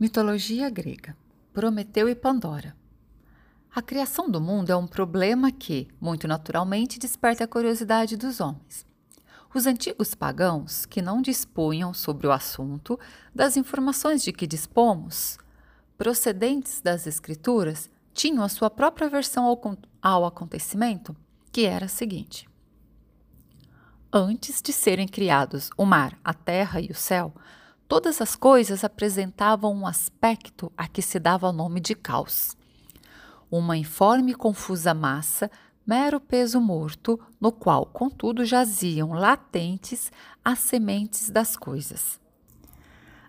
Mitologia grega: Prometeu e Pandora. A criação do mundo é um problema que, muito naturalmente, desperta a curiosidade dos homens. Os antigos pagãos, que não dispunham sobre o assunto das informações de que dispomos, procedentes das Escrituras, tinham a sua própria versão ao, ao acontecimento, que era a seguinte: Antes de serem criados o mar, a terra e o céu, Todas as coisas apresentavam um aspecto a que se dava o nome de caos. Uma informe e confusa massa, mero peso morto, no qual, contudo, jaziam latentes as sementes das coisas.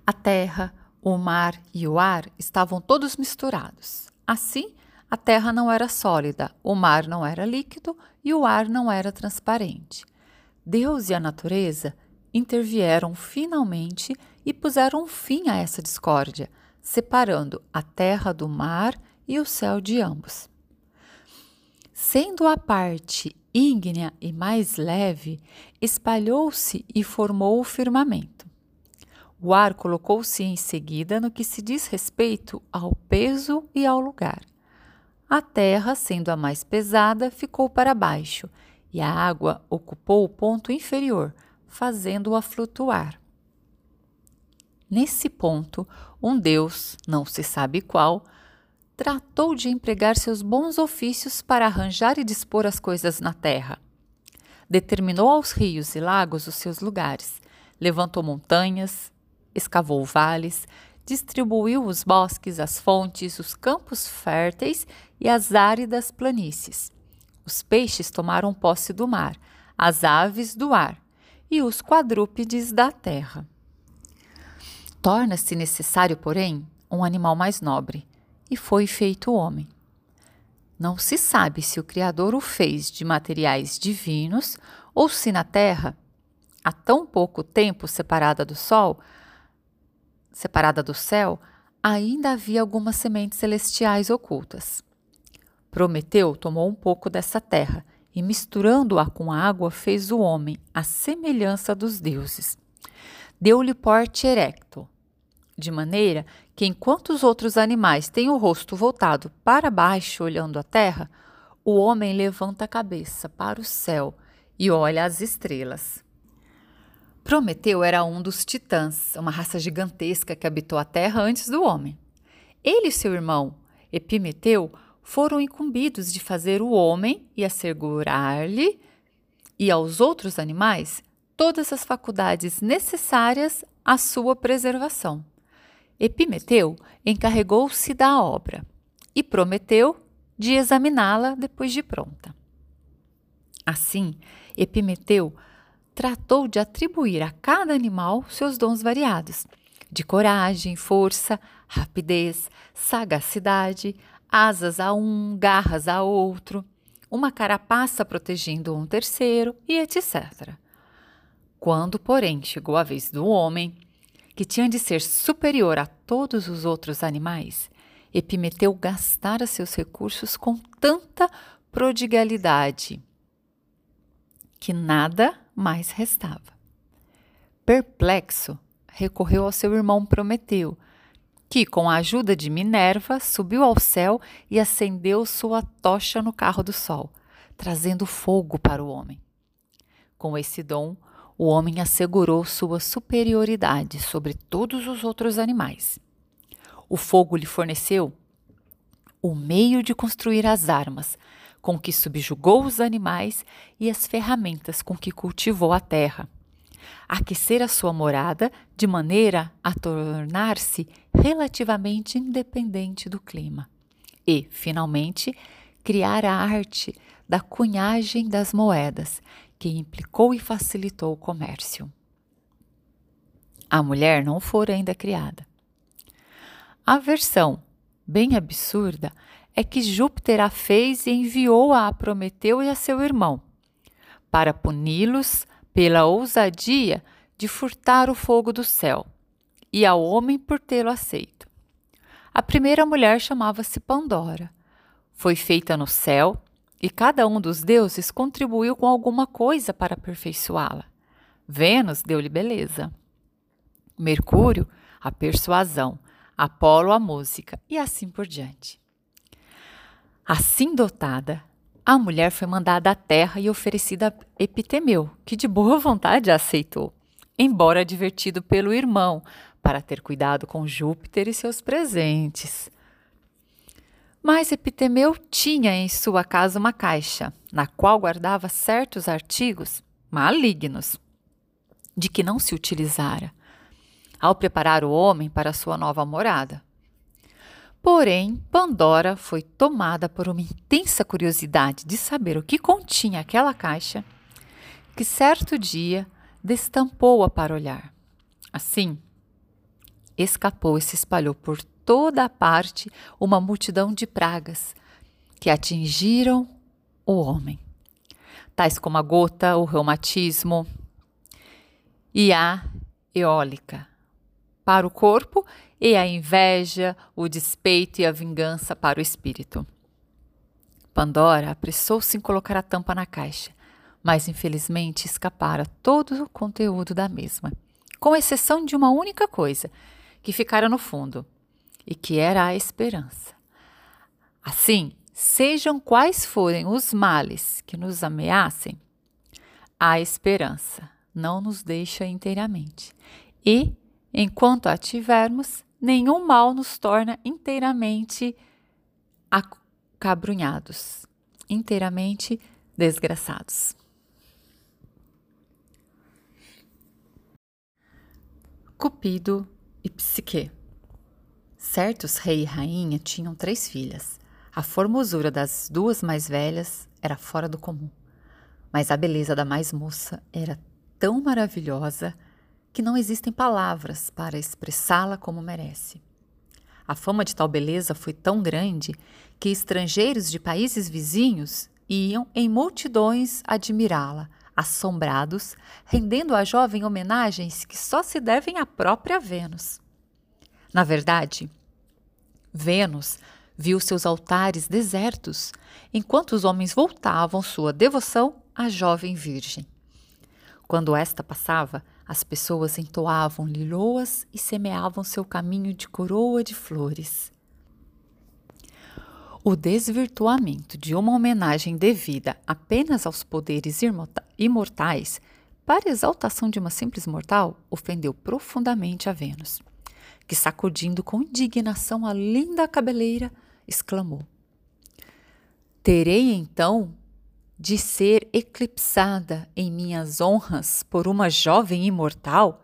A terra, o mar e o ar estavam todos misturados. Assim, a terra não era sólida, o mar não era líquido e o ar não era transparente. Deus e a natureza intervieram finalmente e puseram fim a essa discórdia, separando a terra do mar e o céu de ambos. Sendo a parte ígnea e mais leve, espalhou-se e formou o firmamento. O ar colocou-se em seguida no que se diz respeito ao peso e ao lugar. A terra, sendo a mais pesada, ficou para baixo, e a água ocupou o ponto inferior, fazendo-a flutuar. Nesse ponto, um Deus, não se sabe qual, tratou de empregar seus bons ofícios para arranjar e dispor as coisas na terra. Determinou aos rios e lagos os seus lugares, levantou montanhas, escavou vales, distribuiu os bosques, as fontes, os campos férteis e as áridas planícies. Os peixes tomaram posse do mar, as aves do ar e os quadrúpedes da terra. Torna-se necessário, porém, um animal mais nobre, e foi feito homem. Não se sabe se o Criador o fez de materiais divinos ou se na terra, há tão pouco tempo separada do sol, separada do céu, ainda havia algumas sementes celestiais ocultas. Prometeu tomou um pouco dessa terra e, misturando-a com a água, fez o homem à semelhança dos deuses. Deu-lhe porte erecto, de maneira que, enquanto os outros animais têm o rosto voltado para baixo, olhando a terra, o homem levanta a cabeça para o céu e olha as estrelas. Prometeu era um dos titãs, uma raça gigantesca que habitou a terra antes do homem. Ele e seu irmão, Epimeteu, foram incumbidos de fazer o homem e assegurar-lhe e aos outros animais todas as faculdades necessárias à sua preservação. Epimeteu encarregou-se da obra e prometeu de examiná-la depois de pronta. Assim, Epimeteu tratou de atribuir a cada animal seus dons variados, de coragem, força, rapidez, sagacidade, asas a um, garras a outro, uma carapaça protegendo um terceiro e etc. Quando, porém, chegou a vez do homem, que tinha de ser superior a todos os outros animais, Epimeteu gastara seus recursos com tanta prodigalidade que nada mais restava. Perplexo, recorreu ao seu irmão Prometeu, que, com a ajuda de Minerva, subiu ao céu e acendeu sua tocha no carro do sol, trazendo fogo para o homem. Com esse dom, o homem assegurou sua superioridade sobre todos os outros animais. O fogo lhe forneceu o meio de construir as armas, com que subjugou os animais e as ferramentas com que cultivou a terra. Aquecer a sua morada de maneira a tornar-se relativamente independente do clima. E, finalmente, criar a arte da cunhagem das moedas, que implicou e facilitou o comércio. A mulher não fora ainda criada. A versão bem absurda é que Júpiter a fez e enviou-a a Prometeu e a seu irmão, para puni-los pela ousadia de furtar o fogo do céu, e ao homem por tê-lo aceito. A primeira mulher chamava-se Pandora. Foi feita no céu e cada um dos deuses contribuiu com alguma coisa para aperfeiçoá-la. Vênus deu-lhe beleza. Mercúrio, a persuasão. Apolo a música e assim por diante. Assim dotada, a mulher foi mandada à terra e oferecida a Epitemeu, que de boa vontade a aceitou, embora advertido pelo irmão para ter cuidado com Júpiter e seus presentes. Mas Epitemeu tinha em sua casa uma caixa, na qual guardava certos artigos malignos, de que não se utilizara, ao preparar o homem para sua nova morada. Porém, Pandora foi tomada por uma intensa curiosidade de saber o que continha aquela caixa, que certo dia destampou-a para olhar. Assim, escapou e se espalhou por toda a parte uma multidão de pragas que atingiram o homem, tais como a gota, o reumatismo e a eólica, para o corpo e a inveja, o despeito e a vingança para o espírito. Pandora apressou-se em colocar a tampa na caixa, mas infelizmente escapara todo o conteúdo da mesma, com exceção de uma única coisa, que ficara no fundo, e que era a esperança. Assim, sejam quais forem os males que nos ameacem, a esperança não nos deixa inteiramente. E, enquanto a tivermos, nenhum mal nos torna inteiramente acabrunhados, inteiramente desgraçados. Cupido e Psique. Certos rei e rainha tinham três filhas. A formosura das duas mais velhas era fora do comum, mas a beleza da mais moça era tão maravilhosa que não existem palavras para expressá-la como merece. A fama de tal beleza foi tão grande que estrangeiros de países vizinhos iam em multidões admirá-la, assombrados, rendendo à jovem homenagens que só se devem à própria Vênus. Na verdade, Vênus viu seus altares desertos, enquanto os homens voltavam sua devoção à jovem virgem. Quando esta passava, as pessoas entoavam-lhe loas e semeavam seu caminho de coroa de flores. O desvirtuamento de uma homenagem devida apenas aos poderes imortais para exaltação de uma simples mortal ofendeu profundamente a Vênus, que, sacudindo com indignação a linda cabeleira, exclamou: Terei então de ser eclipsada em minhas honras por uma jovem imortal?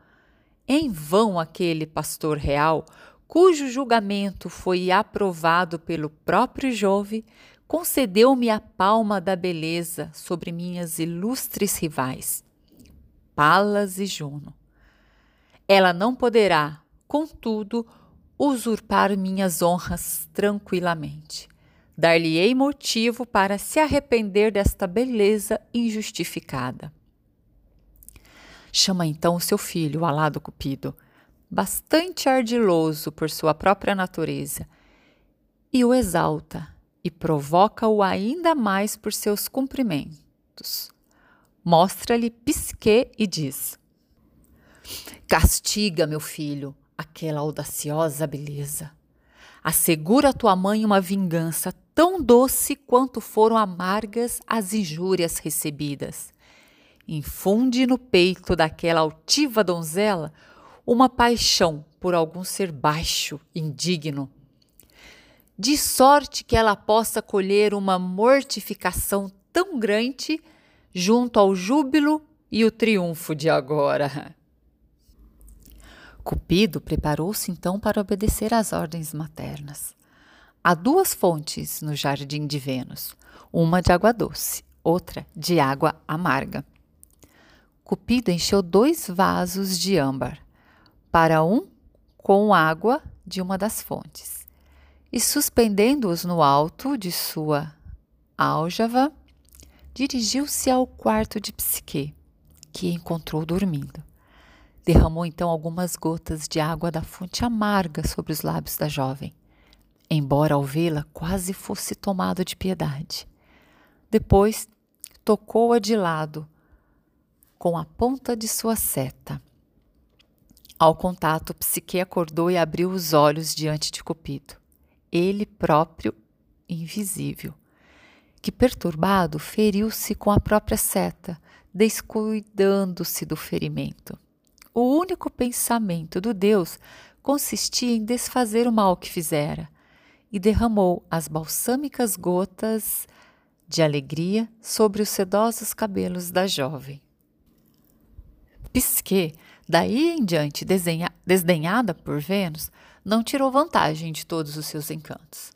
Em vão aquele pastor real, cujo julgamento foi aprovado pelo próprio Jove, concedeu-me a palma da beleza sobre minhas ilustres rivais, Palas e Juno. Ela não poderá, contudo, usurpar minhas honras tranquilamente Dar-lhe-ei motivo para se arrepender desta beleza injustificada. Chama então o seu filho, o alado Cupido, bastante ardiloso por sua própria natureza, e o exalta e provoca-o ainda mais por seus cumprimentos. Mostra-lhe Pisque e diz: Castiga, meu filho, aquela audaciosa beleza. Assegura a tua mãe uma vingança tão doce quanto foram amargas as injúrias recebidas. Infunde no peito daquela altiva donzela uma paixão por algum ser baixo, indigno, de sorte que ela possa colher uma mortificação tão grande junto ao júbilo e o triunfo de agora. Cupido preparou-se então para obedecer às ordens maternas. Há duas fontes no jardim de Vênus, uma de água doce, outra de água amarga. Cupido encheu dois vasos de âmbar, para um com água de uma das fontes, e suspendendo-os no alto de sua áljava, dirigiu-se ao quarto de Psique, que encontrou dormindo. Derramou então algumas gotas de água da fonte amarga sobre os lábios da jovem embora ao vê-la quase fosse tomado de piedade. Depois tocou-a de lado com a ponta de sua seta. Ao contato, Psique acordou e abriu os olhos diante de Cupido. Ele próprio invisível, que perturbado feriu-se com a própria seta, descuidando-se do ferimento. O único pensamento do Deus consistia em desfazer o mal que fizera, e derramou as balsâmicas gotas de alegria sobre os sedosos cabelos da jovem. Pisque, daí em diante desenha, desdenhada por Vênus, não tirou vantagem de todos os seus encantos.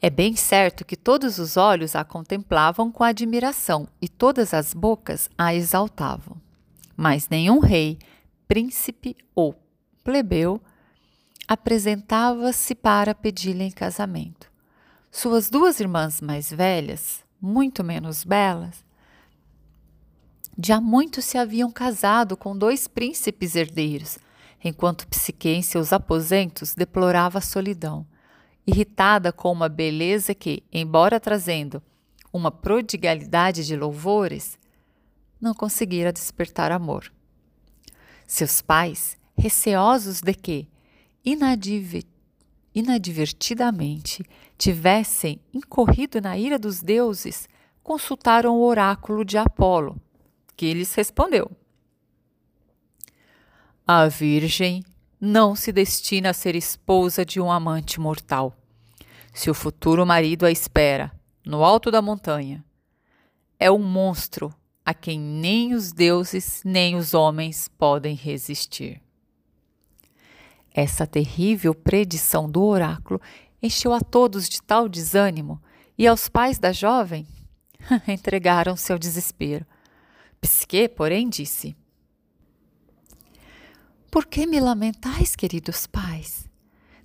É bem certo que todos os olhos a contemplavam com admiração e todas as bocas a exaltavam. Mas nenhum rei, príncipe ou plebeu apresentava-se para pedir-lhe em casamento. Suas duas irmãs mais velhas, muito menos belas, já muito se haviam casado com dois príncipes herdeiros, enquanto Psique em seus aposentos deplorava a solidão irritada com uma beleza que, embora trazendo uma prodigalidade de louvores, não conseguira despertar amor. Seus pais, receosos de que, inadvertidamente, tivessem incorrido na ira dos deuses, consultaram o oráculo de Apolo, que lhes respondeu: A Virgem não se destina a ser esposa de um amante mortal. Se o futuro marido a espera, no alto da montanha, é um monstro a quem nem os deuses nem os homens podem resistir. Essa terrível predição do oráculo encheu a todos de tal desânimo e aos pais da jovem entregaram-se ao desespero. Psique, porém, disse: por que me lamentais, queridos pais?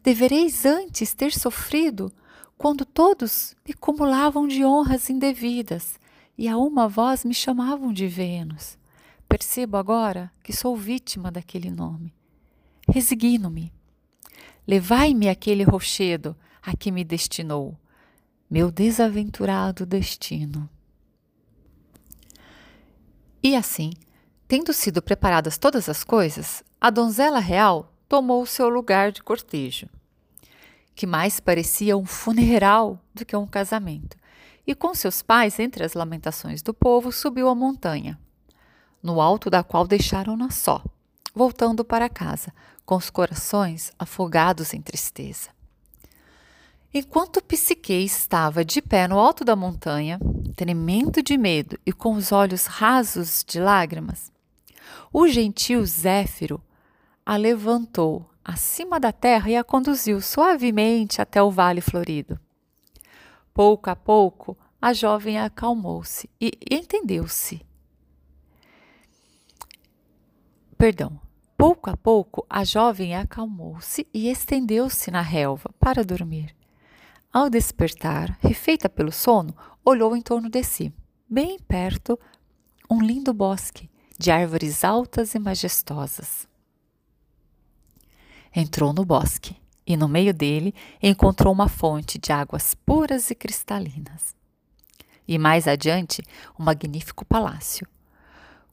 Devereis antes ter sofrido quando todos me cumulavam de honras indevidas e a uma voz me chamavam de Vênus. Percebo agora que sou vítima daquele nome. Resigno-me. Levai-me aquele rochedo a que me destinou, meu desaventurado destino. E assim, Tendo sido preparadas todas as coisas, a donzela real tomou seu lugar de cortejo, que mais parecia um funeral do que um casamento, e com seus pais, entre as lamentações do povo, subiu a montanha, no alto da qual deixaram-na só, voltando para casa, com os corações afogados em tristeza. Enquanto Psique estava de pé no alto da montanha, tremendo de medo e com os olhos rasos de lágrimas, o gentil Zéfiro a levantou acima da terra e a conduziu suavemente até o vale florido. Pouco a pouco, a jovem acalmou-se e entendeu-se. Perdão. Pouco a pouco, a jovem acalmou-se e estendeu-se na relva para dormir. Ao despertar, refeita pelo sono, olhou em torno de si. Bem perto, um lindo bosque de árvores altas e majestosas. Entrou no bosque e, no meio dele, encontrou uma fonte de águas puras e cristalinas. E mais adiante, um magnífico palácio,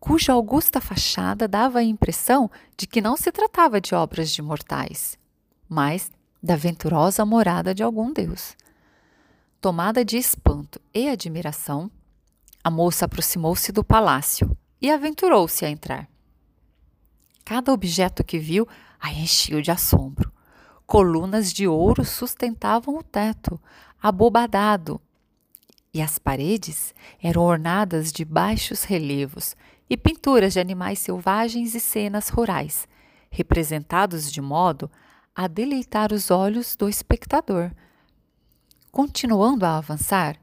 cuja augusta fachada dava a impressão de que não se tratava de obras de mortais, mas da venturosa morada de algum deus. Tomada de espanto e admiração, a moça aproximou-se do palácio e aventurou-se a entrar. Cada objeto que viu a encheu de assombro. Colunas de ouro sustentavam o teto, abobadado, e as paredes eram ornadas de baixos relevos e pinturas de animais selvagens e cenas rurais, representados de modo a deleitar os olhos do espectador. Continuando a avançar,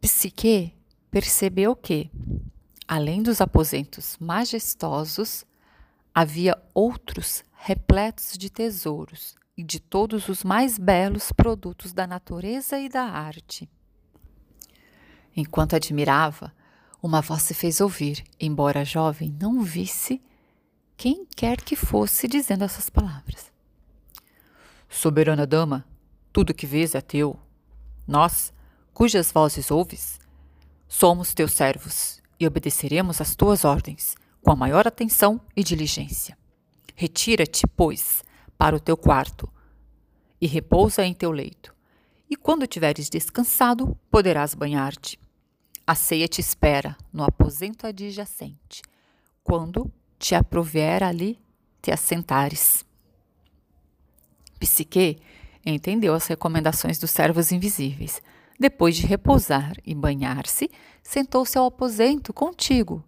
Psique percebeu que, Além dos aposentos majestosos, havia outros repletos de tesouros e de todos os mais belos produtos da natureza e da arte. Enquanto admirava, uma voz se fez ouvir, embora a jovem não visse quem quer que fosse dizendo essas palavras. Soberana dama, tudo que vês é teu. Nós, cujas vozes ouves, somos teus servos e obedeceremos às tuas ordens, com a maior atenção e diligência. Retira-te, pois, para o teu quarto e repousa em teu leito. E quando tiveres descansado, poderás banhar-te. A ceia te espera no aposento adjacente, quando te aprover ali te assentares. Psique entendeu as recomendações dos servos invisíveis. Depois de repousar e banhar-se, sentou-se ao aposento contigo,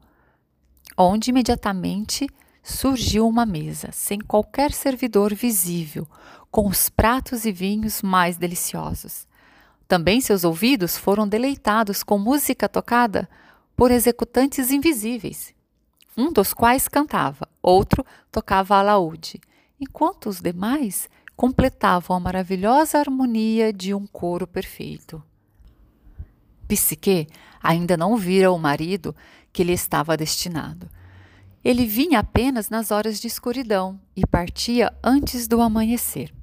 onde imediatamente surgiu uma mesa, sem qualquer servidor visível, com os pratos e vinhos mais deliciosos. Também seus ouvidos foram deleitados com música tocada por executantes invisíveis, um dos quais cantava, outro tocava alaúde, enquanto os demais completavam a maravilhosa harmonia de um coro perfeito. Psique ainda não vira o marido que lhe estava destinado. Ele vinha apenas nas horas de escuridão e partia antes do amanhecer.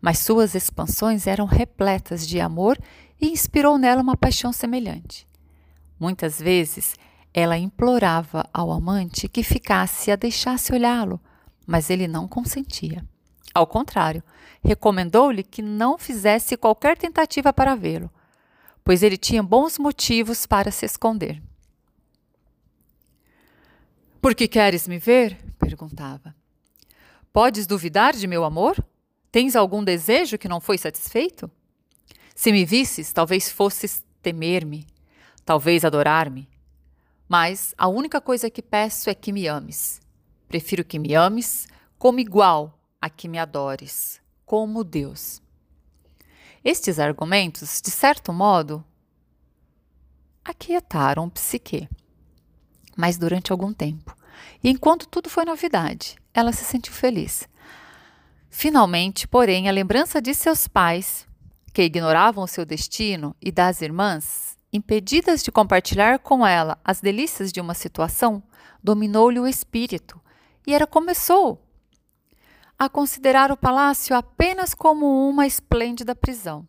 Mas suas expansões eram repletas de amor e inspirou nela uma paixão semelhante. Muitas vezes ela implorava ao amante que ficasse e a deixasse olhá-lo, mas ele não consentia. Ao contrário, recomendou-lhe que não fizesse qualquer tentativa para vê-lo, pois ele tinha bons motivos para se esconder. Por que queres me ver? perguntava. Podes duvidar de meu amor? Tens algum desejo que não foi satisfeito? Se me visses, talvez fosses temer-me, talvez adorar-me. Mas a única coisa que peço é que me ames. Prefiro que me ames como igual a que me adores, como Deus. Estes argumentos, de certo modo, aquietaram Psique. Mas durante algum tempo, e enquanto tudo foi novidade, ela se sentiu feliz. Finalmente, porém, a lembrança de seus pais, que ignoravam o seu destino, e das irmãs, impedidas de compartilhar com ela as delícias de uma situação, dominou-lhe o espírito, e ela começou a considerar o palácio apenas como uma esplêndida prisão.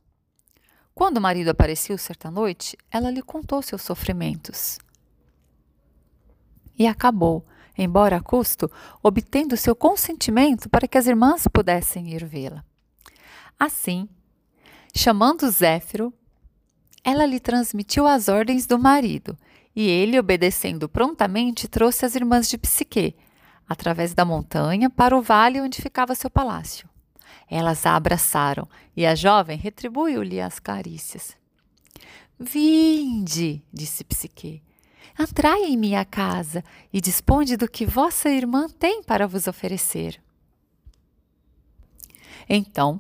Quando o marido apareceu certa noite, ela lhe contou seus sofrimentos. E acabou, embora a custo, obtendo seu consentimento para que as irmãs pudessem ir vê-la. Assim, chamando Zéfiro, ela lhe transmitiu as ordens do marido, e ele, obedecendo prontamente, trouxe as irmãs de Psique, através da montanha para o vale onde ficava seu palácio. Elas a abraçaram e a jovem retribuiu-lhe as carícias. Vinde, disse Psique, entrai em minha casa e disponde do que vossa irmã tem para vos oferecer. Então,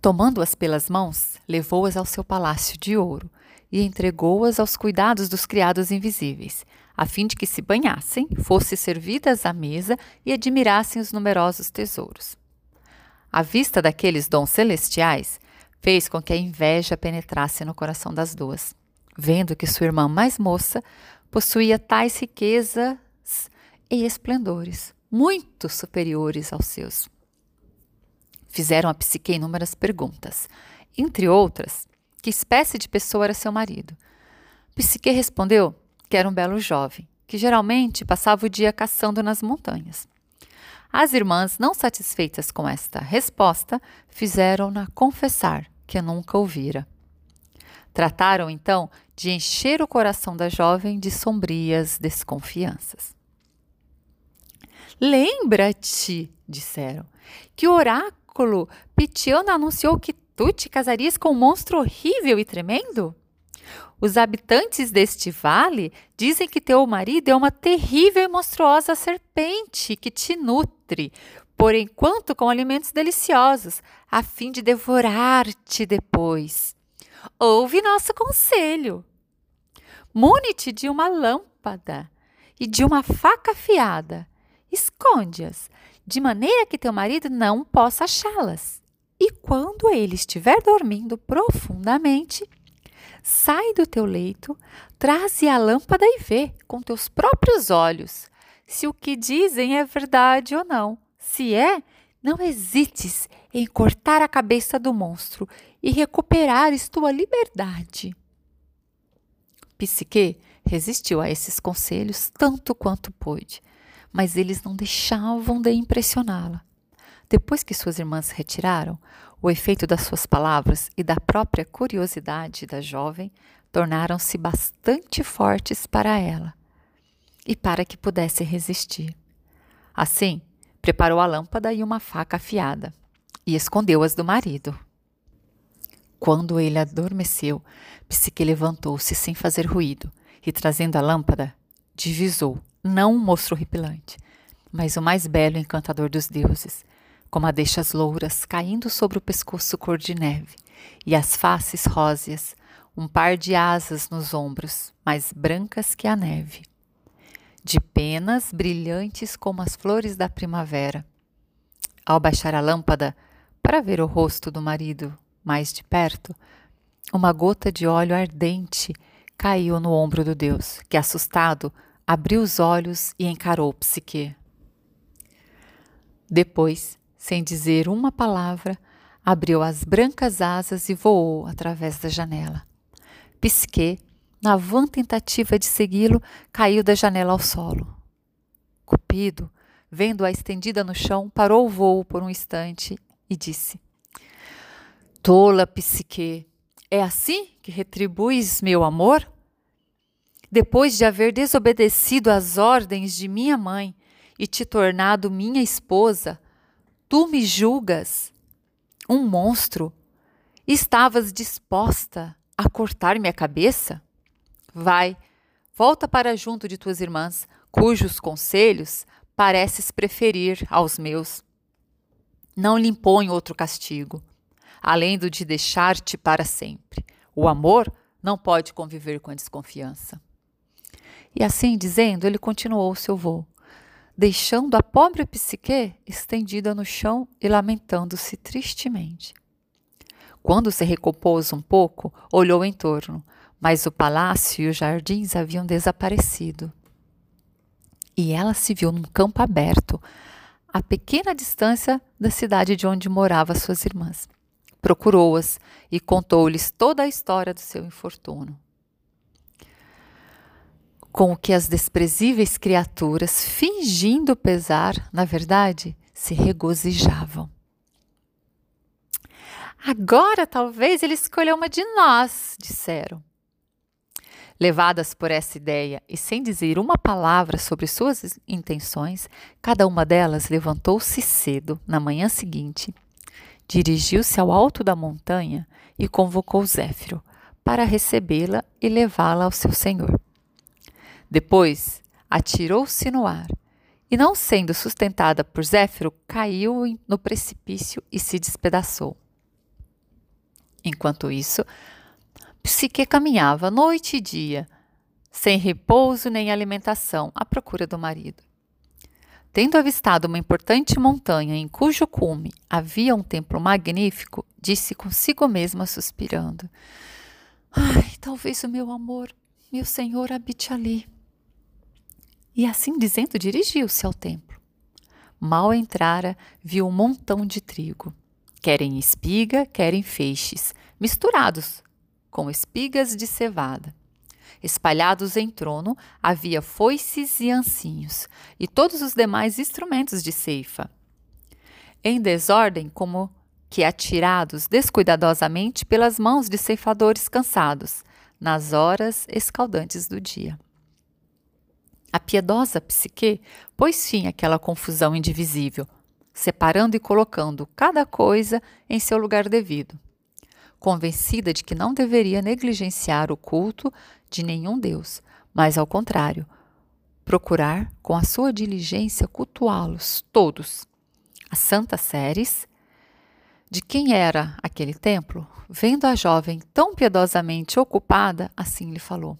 tomando-as pelas mãos, levou-as ao seu palácio de ouro e entregou-as aos cuidados dos criados invisíveis, a fim de que se banhassem, fossem servidas à mesa e admirassem os numerosos tesouros. A vista daqueles dons celestiais fez com que a inveja penetrasse no coração das duas, vendo que sua irmã mais moça possuía tais riquezas e esplendores, muito superiores aos seus. Fizeram a Psique inúmeras perguntas, entre outras, que espécie de pessoa era seu marido. Psique respondeu que era um belo jovem, que geralmente passava o dia caçando nas montanhas. As irmãs, não satisfeitas com esta resposta, fizeram-na confessar que nunca ouvira. Trataram então de encher o coração da jovem de sombrias desconfianças. Lembra-te, disseram, que o oráculo Pitiano anunciou que tu te casarias com um monstro horrível e tremendo? Os habitantes deste vale dizem que teu marido é uma terrível e monstruosa serpente que te nutre, por enquanto com alimentos deliciosos, a fim de devorar-te depois. Ouve nosso conselho. Mune-te de uma lâmpada e de uma faca afiada. Esconde-as, de maneira que teu marido não possa achá-las. E quando ele estiver dormindo profundamente, Sai do teu leito, traze a lâmpada e vê com teus próprios olhos se o que dizem é verdade ou não. Se é, não hesites em cortar a cabeça do monstro e recuperares tua liberdade. Psique resistiu a esses conselhos tanto quanto pôde, mas eles não deixavam de impressioná-la. Depois que suas irmãs se retiraram, o efeito das suas palavras e da própria curiosidade da jovem tornaram-se bastante fortes para ela e para que pudesse resistir. Assim, preparou a lâmpada e uma faca afiada e escondeu-as do marido. Quando ele adormeceu, Psique levantou-se sem fazer ruído e, trazendo a lâmpada, divisou não um monstro horripilante, mas o mais belo e encantador dos deuses, com madeixas louras caindo sobre o pescoço cor de neve e as faces róseas, um par de asas nos ombros, mais brancas que a neve, de penas brilhantes como as flores da primavera. Ao baixar a lâmpada para ver o rosto do marido mais de perto, uma gota de óleo ardente caiu no ombro do Deus, que, assustado, abriu os olhos e encarou Psique. Depois, sem dizer uma palavra, abriu as brancas asas e voou através da janela. Psique, na vã tentativa de segui-lo, caiu da janela ao solo. Cupido, vendo-a estendida no chão, parou o voo por um instante e disse: Tola Psique, é assim que retribuis meu amor? depois de haver desobedecido às ordens de minha mãe e te tornado minha esposa, tu me julgas um monstro? Estavas disposta a cortar minha cabeça? Vai, volta para junto de tuas irmãs, cujos conselhos pareces preferir aos meus. Não lhe impõe outro castigo, além do de deixar-te para sempre. O amor não pode conviver com a desconfiança. E assim dizendo, ele continuou seu voo, deixando a pobre psique estendida no chão e lamentando-se tristemente. Quando se recompôs um pouco, olhou em torno, mas o palácio e os jardins haviam desaparecido. E ela se viu num campo aberto, a pequena distância da cidade de onde moravam suas irmãs. Procurou-as e contou-lhes toda a história do seu infortúnio com o que as desprezíveis criaturas, fingindo pesar, na verdade, se regozijavam. Agora talvez ele escolheu uma de nós, disseram. Levadas por essa ideia e sem dizer uma palavra sobre suas intenções, cada uma delas levantou-se cedo na manhã seguinte, dirigiu-se ao alto da montanha e convocou Zéfiro para recebê-la e levá-la ao seu senhor. Depois, atirou-se no ar e, não sendo sustentada por Zéfiro, caiu no precipício e se despedaçou. Enquanto isso, Psique caminhava noite e dia, sem repouso nem alimentação, à procura do marido. Tendo avistado uma importante montanha em cujo cume havia um templo magnífico, disse consigo mesma, suspirando: Ai, talvez o meu amor, meu senhor, habite ali. E assim dizendo, dirigiu-se ao templo. Mal entrara, viu um montão de trigo, quer em espiga, quer em feixes, misturados com espigas de cevada. Espalhados em trono havia foices e ancinhos, e todos os demais instrumentos de ceifa. Em desordem, como que atirados descuidadosamente pelas mãos de ceifadores cansados, nas horas escaldantes do dia. A piedosa psique pôs fim àquela confusão indivisível, separando e colocando cada coisa em seu lugar devido. Convencida de que não deveria negligenciar o culto de nenhum Deus, mas, ao contrário, procurar, com a sua diligência, cultuá-los todos. A Santa Séries, de quem era aquele templo, vendo a jovem tão piedosamente ocupada, assim lhe falou.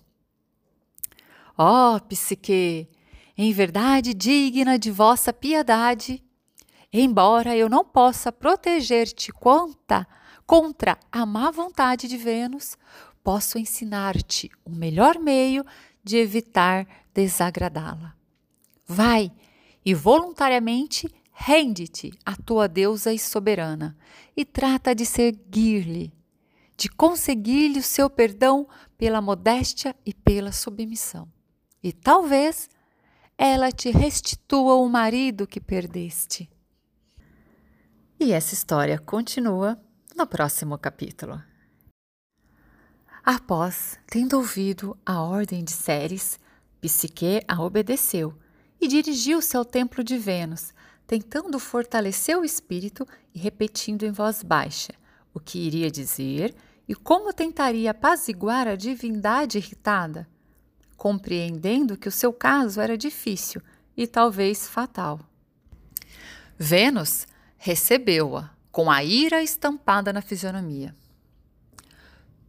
Ó oh, psique, em verdade digna de vossa piedade, embora eu não possa proteger-te contra a má vontade de Vênus, posso ensinar-te o melhor meio de evitar desagradá-la. Vai e voluntariamente rende-te à tua deusa e soberana e trata de seguir-lhe, de conseguir-lhe o seu perdão pela modéstia e pela submissão. E talvez ela te restitua o marido que perdeste. E essa história continua no próximo capítulo. Após, tendo ouvido a ordem de Ceres, Psique a obedeceu e dirigiu-se ao templo de Vênus, tentando fortalecer o espírito e repetindo em voz baixa o que iria dizer e como tentaria apaziguar a divindade irritada, compreendendo que o seu caso era difícil e talvez fatal. Vênus recebeu-a com a ira estampada na fisionomia.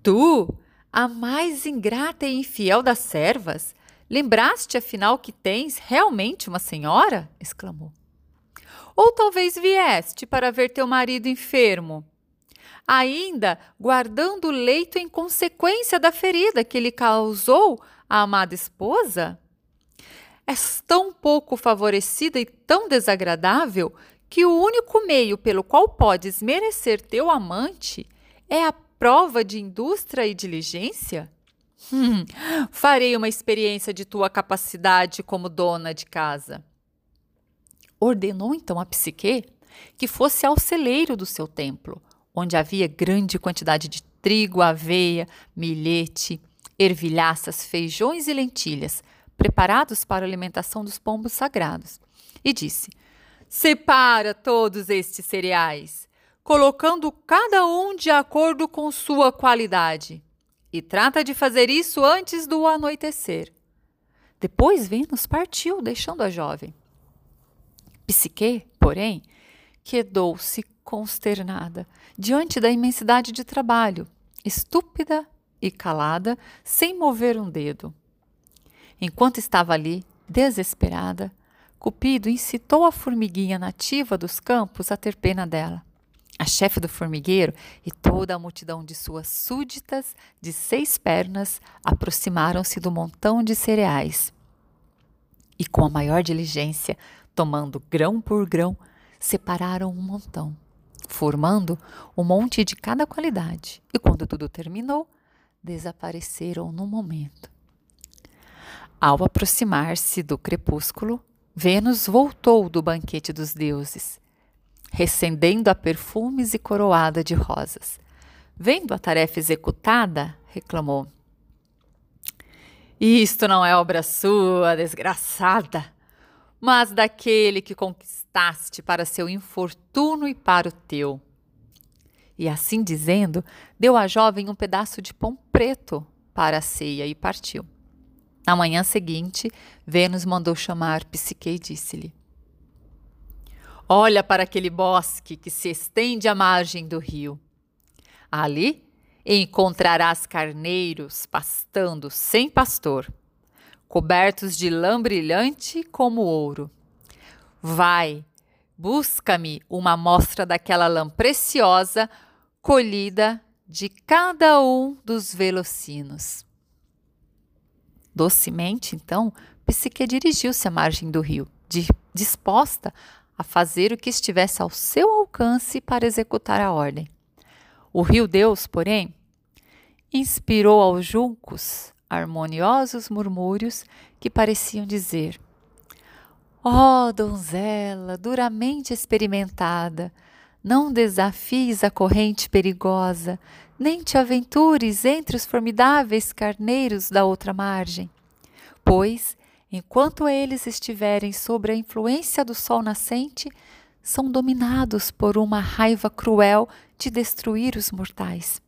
Tu, a mais ingrata e infiel das servas, lembraste afinal que tens realmente uma senhora? exclamou. Ou talvez vieste para ver teu marido enfermo, ainda guardando o leito em consequência da ferida que lhe causou a amada esposa? És tão pouco favorecida e tão desagradável que o único meio pelo qual podes merecer teu amante é a prova de indústria e diligência? Hum, farei uma experiência de tua capacidade como dona de casa. Ordenou então a psique que fosse ao celeiro do seu templo, onde havia grande quantidade de trigo, aveia, milhete, ervilhaças, feijões e lentilhas, preparados para a alimentação dos pombos sagrados, e disse: Separa todos estes cereais, colocando cada um de acordo com sua qualidade, e trata de fazer isso antes do anoitecer. Depois Vênus partiu, deixando a jovem. Psique, porém, quedou-se consternada diante da imensidade de trabalho, estúpida e calada, sem mover um dedo. Enquanto estava ali, desesperada, Cupido incitou a formiguinha nativa dos campos a ter pena dela. A chefe do formigueiro e toda a multidão de suas súditas de seis pernas aproximaram-se do montão de cereais. E com a maior diligência, tomando grão por grão, separaram um montão, formando um monte de cada qualidade. E quando tudo terminou, desapareceram no momento. Ao aproximar-se do crepúsculo, Vênus voltou do banquete dos deuses, recendendo a perfumes e coroada de rosas. Vendo a tarefa executada, reclamou: Isto não é obra sua, desgraçada, mas daquele que conquistaste para seu infortúnio e para o teu. E assim dizendo, deu à jovem um pedaço de pão preto para a ceia e partiu. Na manhã seguinte, Vênus mandou chamar Psique e disse-lhe: Olha para aquele bosque que se estende à margem do rio. Ali encontrarás carneiros pastando sem pastor, cobertos de lã brilhante como ouro. Vai, busca-me uma amostra daquela lã preciosa colhida de cada um dos velocinos. Docemente, então, Psique dirigiu-se à margem do rio, disposta a fazer o que estivesse ao seu alcance para executar a ordem. O rio Deus, porém, inspirou aos juncos harmoniosos murmúrios que pareciam dizer: Ó oh, donzela duramente experimentada, não desafies a corrente perigosa, nem te aventures entre os formidáveis carneiros da outra margem. Pois, enquanto eles estiverem sob a influência do sol nascente, são dominados por uma raiva cruel de destruir os mortais.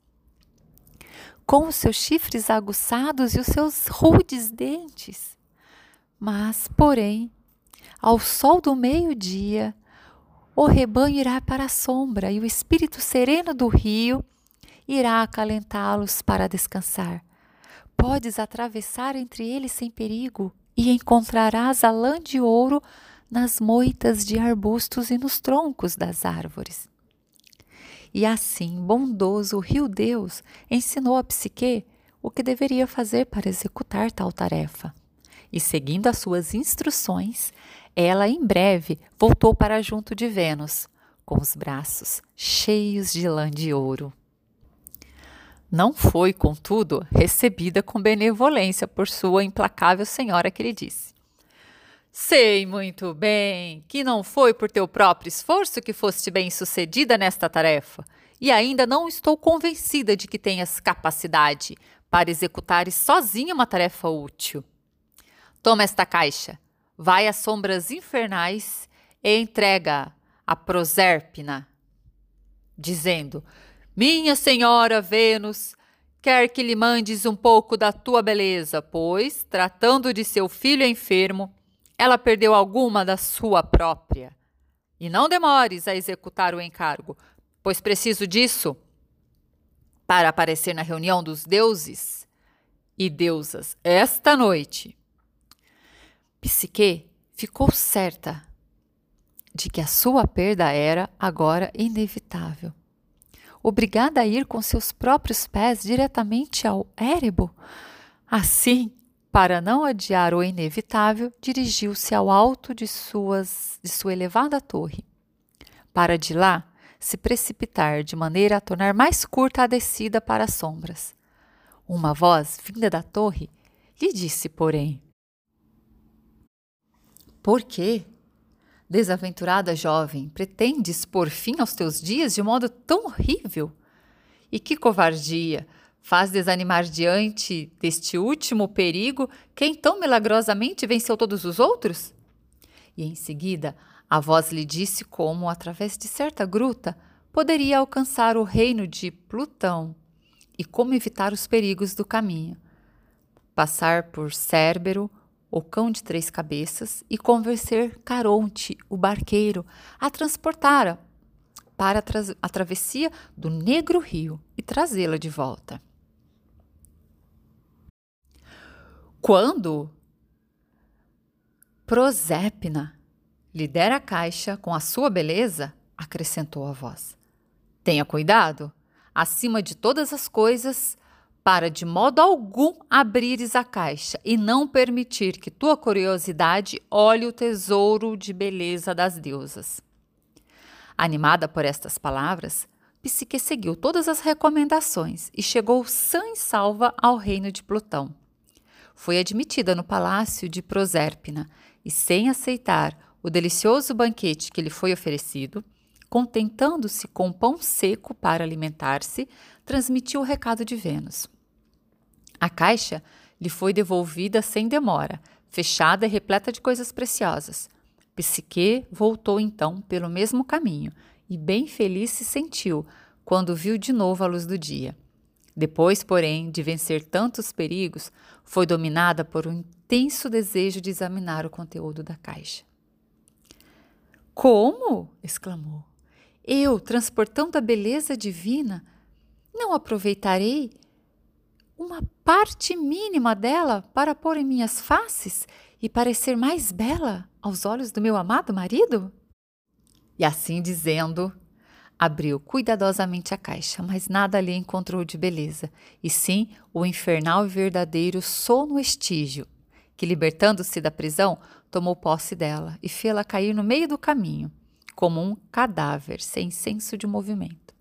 Com os seus chifres aguçados e os seus rudes dentes. Mas, porém, ao sol do meio-dia, o rebanho irá para a sombra e o espírito sereno do rio irá acalentá-los para descansar. Podes atravessar entre eles sem perigo e encontrarás a lã de ouro nas moitas de arbustos e nos troncos das árvores. E assim, bondoso, o rio Deus ensinou a Psique o que deveria fazer para executar tal tarefa. E seguindo as suas instruções, ela em breve voltou para junto de Vênus, com os braços cheios de lã de ouro. Não foi, contudo, recebida com benevolência por sua implacável senhora que lhe disse: Sei muito bem que não foi por teu próprio esforço que foste bem-sucedida nesta tarefa, e ainda não estou convencida de que tenhas capacidade para executares sozinha uma tarefa útil. Toma esta caixa, vai às sombras infernais e entrega a Proserpina, dizendo: Minha senhora Vênus, quer que lhe mandes um pouco da tua beleza, pois, tratando de seu filho enfermo, ela perdeu alguma da sua própria. E não demores a executar o encargo, pois preciso disso para aparecer na reunião dos deuses e deusas esta noite. Psique ficou certa de que a sua perda era agora inevitável. Obrigada a ir com seus próprios pés diretamente ao Érebo, assim, para não adiar o inevitável, dirigiu-se ao alto de, suas, de sua elevada torre. Para de lá se precipitar de maneira a tornar mais curta a descida para as sombras. Uma voz vinda da torre lhe disse, porém: Por quê? Desaventurada jovem, pretendes pôr fim aos teus dias de modo tão horrível? E que covardia! Faz desanimar diante deste último perigo quem tão milagrosamente venceu todos os outros? E em seguida, a voz lhe disse como, através de certa gruta, poderia alcançar o reino de Plutão e como evitar os perigos do caminho. Passar por Cérbero, o cão de três cabeças, e convencer Caronte, o barqueiro, a transportá-la para a, a travessia do Negro Rio e trazê-la de volta. Quando Prosépina lhe der a caixa com a sua beleza, acrescentou a voz. Tenha cuidado, acima de todas as coisas, para de modo algum abrires a caixa e não permitir que tua curiosidade olhe o tesouro de beleza das deusas. Animada por estas palavras, Psique seguiu todas as recomendações e chegou sã e salva ao reino de Plutão. Foi admitida no palácio de Prosérpina e, sem aceitar o delicioso banquete que lhe foi oferecido, contentando-se com pão seco para alimentar-se, transmitiu o recado de Vênus. A caixa lhe foi devolvida sem demora, fechada e repleta de coisas preciosas. Psique voltou então pelo mesmo caminho e bem feliz se sentiu quando viu de novo a luz do dia. Depois, porém, de vencer tantos perigos, foi dominada por um intenso desejo de examinar o conteúdo da caixa. Como? exclamou. Eu, transportando a beleza divina, não aproveitarei uma parte mínima dela para pôr em minhas faces e parecer mais bela aos olhos do meu amado marido? E assim dizendo, abriu cuidadosamente a caixa, mas nada ali encontrou de beleza, e sim o infernal e verdadeiro sono estígio, que, libertando-se da prisão, tomou posse dela e fê-la cair no meio do caminho, como um cadáver sem senso de movimento.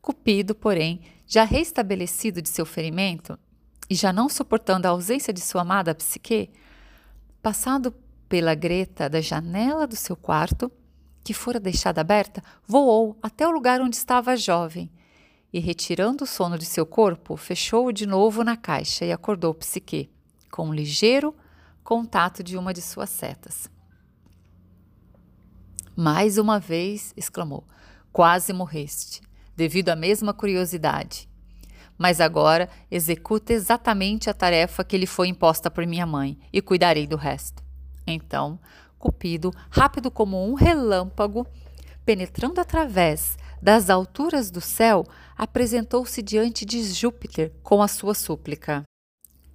Cupido, porém, já restabelecido de seu ferimento e já não suportando a ausência de sua amada Psique, passado pela greta da janela do seu quarto, que fora deixada aberta, voou até o lugar onde estava a jovem e, retirando o sono de seu corpo, fechou-o de novo na caixa e acordou Psique, com um ligeiro contato de uma de suas setas. Mais uma vez, exclamou, quase morreste devido à mesma curiosidade. Mas agora executa exatamente a tarefa que lhe foi imposta por minha mãe e cuidarei do resto. Então, Cupido, rápido como um relâmpago, penetrando através das alturas do céu, apresentou-se diante de Júpiter com a sua súplica.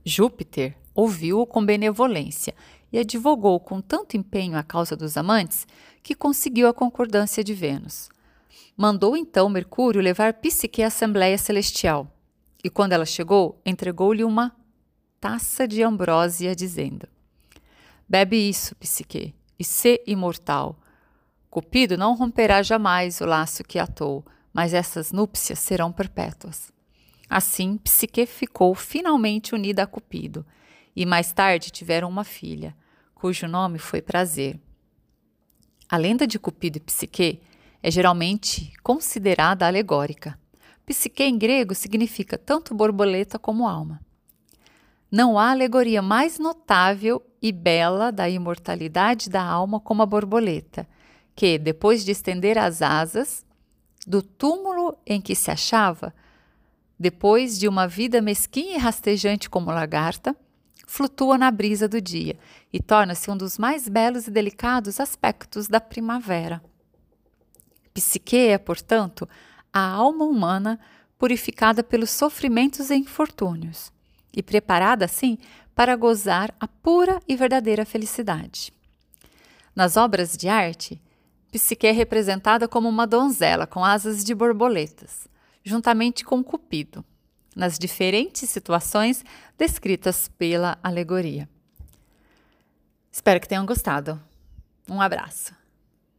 Júpiter ouviu-o com benevolência e advogou com tanto empenho a causa dos amantes que conseguiu a concordância de Vênus. Mandou então Mercúrio levar Psique à Assembleia Celestial. E quando ela chegou, entregou-lhe uma taça de ambrósia, dizendo: Bebe isso, Psique, e sê imortal. Cupido não romperá jamais o laço que atou, mas essas núpcias serão perpétuas. Assim, Psique ficou finalmente unida a Cupido, e mais tarde tiveram uma filha, cujo nome foi prazer. A lenda de Cupido e Psique é geralmente considerada alegórica. Psique em grego significa tanto borboleta como alma. Não há alegoria mais notável e bela da imortalidade da alma como a borboleta, que, depois de estender as asas do túmulo em que se achava, depois de uma vida mesquinha e rastejante como lagarta, flutua na brisa do dia e torna-se um dos mais belos e delicados aspectos da primavera. Psique é, portanto, a alma humana purificada pelos sofrimentos e infortúnios e preparada assim para gozar a pura e verdadeira felicidade. Nas obras de arte, Psique é representada como uma donzela com asas de borboletas, juntamente com Cupido, nas diferentes situações descritas pela alegoria. Espero que tenham gostado. Um abraço.